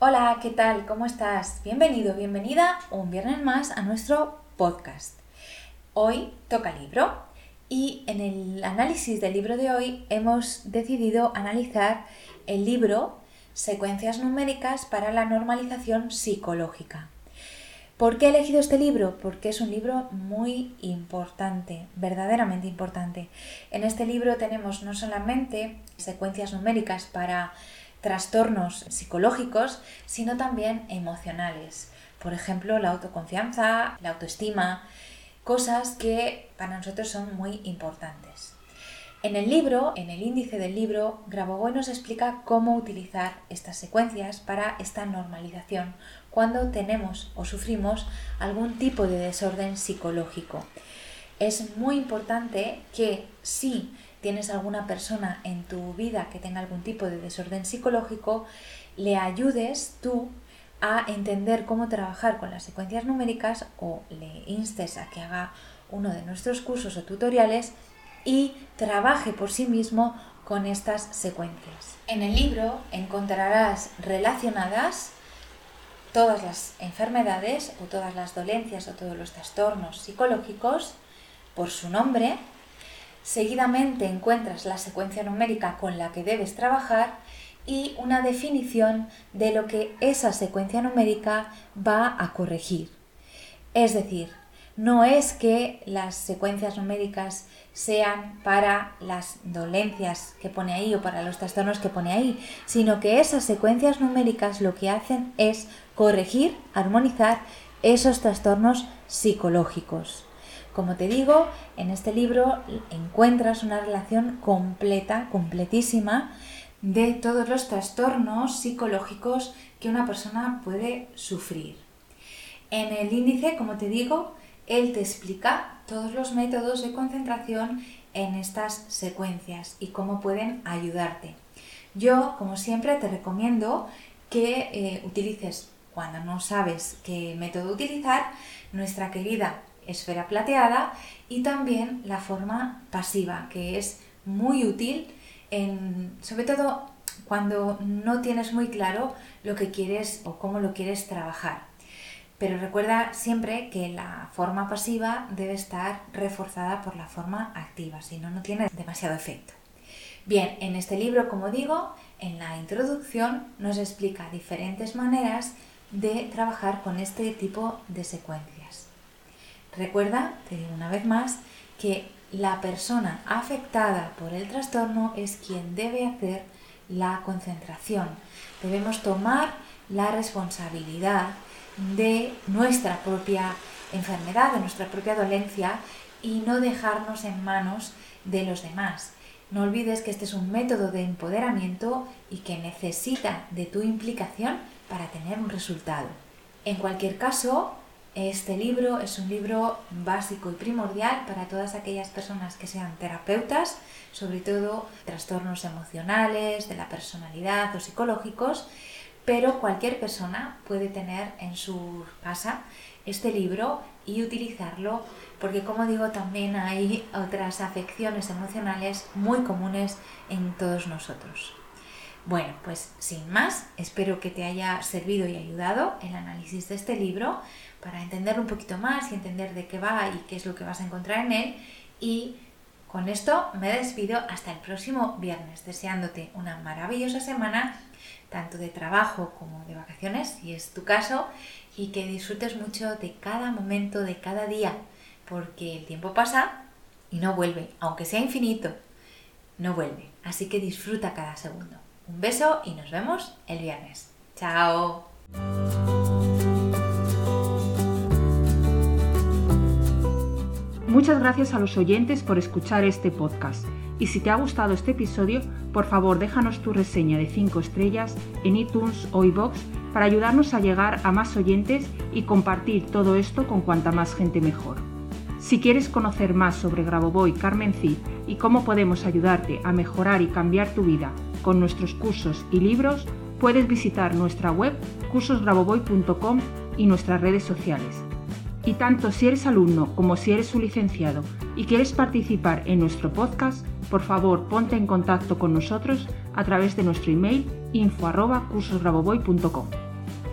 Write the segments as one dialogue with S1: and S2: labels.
S1: Hola, ¿qué tal? ¿Cómo estás? Bienvenido, bienvenida un viernes más a nuestro podcast. Hoy toca libro y en el análisis del libro de hoy hemos decidido analizar el libro Secuencias numéricas para la normalización psicológica. ¿Por qué he elegido este libro? Porque es un libro muy importante, verdaderamente importante. En este libro tenemos no solamente secuencias numéricas para trastornos psicológicos, sino también emocionales. Por ejemplo, la autoconfianza, la autoestima, cosas que para nosotros son muy importantes. En el libro, en el índice del libro, Grabovoi nos explica cómo utilizar estas secuencias para esta normalización cuando tenemos o sufrimos algún tipo de desorden psicológico. Es muy importante que si tienes alguna persona en tu vida que tenga algún tipo de desorden psicológico, le ayudes tú a entender cómo trabajar con las secuencias numéricas o le instes a que haga uno de nuestros cursos o tutoriales y trabaje por sí mismo con estas secuencias. En el libro encontrarás relacionadas todas las enfermedades o todas las dolencias o todos los trastornos psicológicos por su nombre Seguidamente encuentras la secuencia numérica con la que debes trabajar y una definición de lo que esa secuencia numérica va a corregir. Es decir, no es que las secuencias numéricas sean para las dolencias que pone ahí o para los trastornos que pone ahí, sino que esas secuencias numéricas lo que hacen es corregir, armonizar esos trastornos psicológicos. Como te digo, en este libro encuentras una relación completa, completísima, de todos los trastornos psicológicos que una persona puede sufrir. En el índice, como te digo, él te explica todos los métodos de concentración en estas secuencias y cómo pueden ayudarte. Yo, como siempre, te recomiendo que eh, utilices, cuando no sabes qué método utilizar, nuestra querida esfera plateada y también la forma pasiva, que es muy útil, en, sobre todo cuando no tienes muy claro lo que quieres o cómo lo quieres trabajar. Pero recuerda siempre que la forma pasiva debe estar reforzada por la forma activa, si no, no tiene demasiado efecto. Bien, en este libro, como digo, en la introducción nos explica diferentes maneras de trabajar con este tipo de secuencia. Recuerda, te digo una vez más, que la persona afectada por el trastorno es quien debe hacer la concentración. Debemos tomar la responsabilidad de nuestra propia enfermedad, de nuestra propia dolencia y no dejarnos en manos de los demás. No olvides que este es un método de empoderamiento y que necesita de tu implicación para tener un resultado. En cualquier caso, este libro es un libro básico y primordial para todas aquellas personas que sean terapeutas, sobre todo trastornos emocionales, de la personalidad o psicológicos, pero cualquier persona puede tener en su casa este libro y utilizarlo porque como digo también hay otras afecciones emocionales muy comunes en todos nosotros. Bueno, pues sin más, espero que te haya servido y ayudado el análisis de este libro para entender un poquito más y entender de qué va y qué es lo que vas a encontrar en él y Con esto me despido hasta el próximo viernes, deseándote una maravillosa semana, tanto de trabajo como de vacaciones, si es tu caso, y que disfrutes mucho de cada momento, de cada día, porque el tiempo pasa y no vuelve, aunque sea infinito, no vuelve. Así que disfruta cada segundo. Un beso y nos vemos el viernes. Chao.
S2: Muchas gracias a los oyentes por escuchar este podcast. Y si te ha gustado este episodio, por favor déjanos tu reseña de 5 estrellas en iTunes o iBox para ayudarnos a llegar a más oyentes y compartir todo esto con cuanta más gente mejor. Si quieres conocer más sobre Grabovoi Carmen Cid y cómo podemos ayudarte a mejorar y cambiar tu vida con nuestros cursos y libros, puedes visitar nuestra web cursosgrabovoi.com y nuestras redes sociales. Y tanto si eres alumno como si eres un licenciado y quieres participar en nuestro podcast, por favor ponte en contacto con nosotros a través de nuestro email info@cursosgrabovoi.com.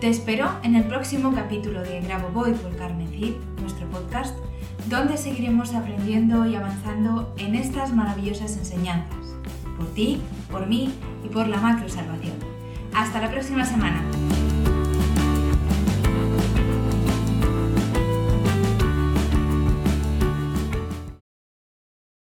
S1: Te espero en el próximo capítulo de Grabovoi por Carmen Cid, nuestro podcast, donde seguiremos aprendiendo y avanzando en estas maravillosas enseñanzas, por ti, por mí y por la macro salvación. Hasta la próxima semana.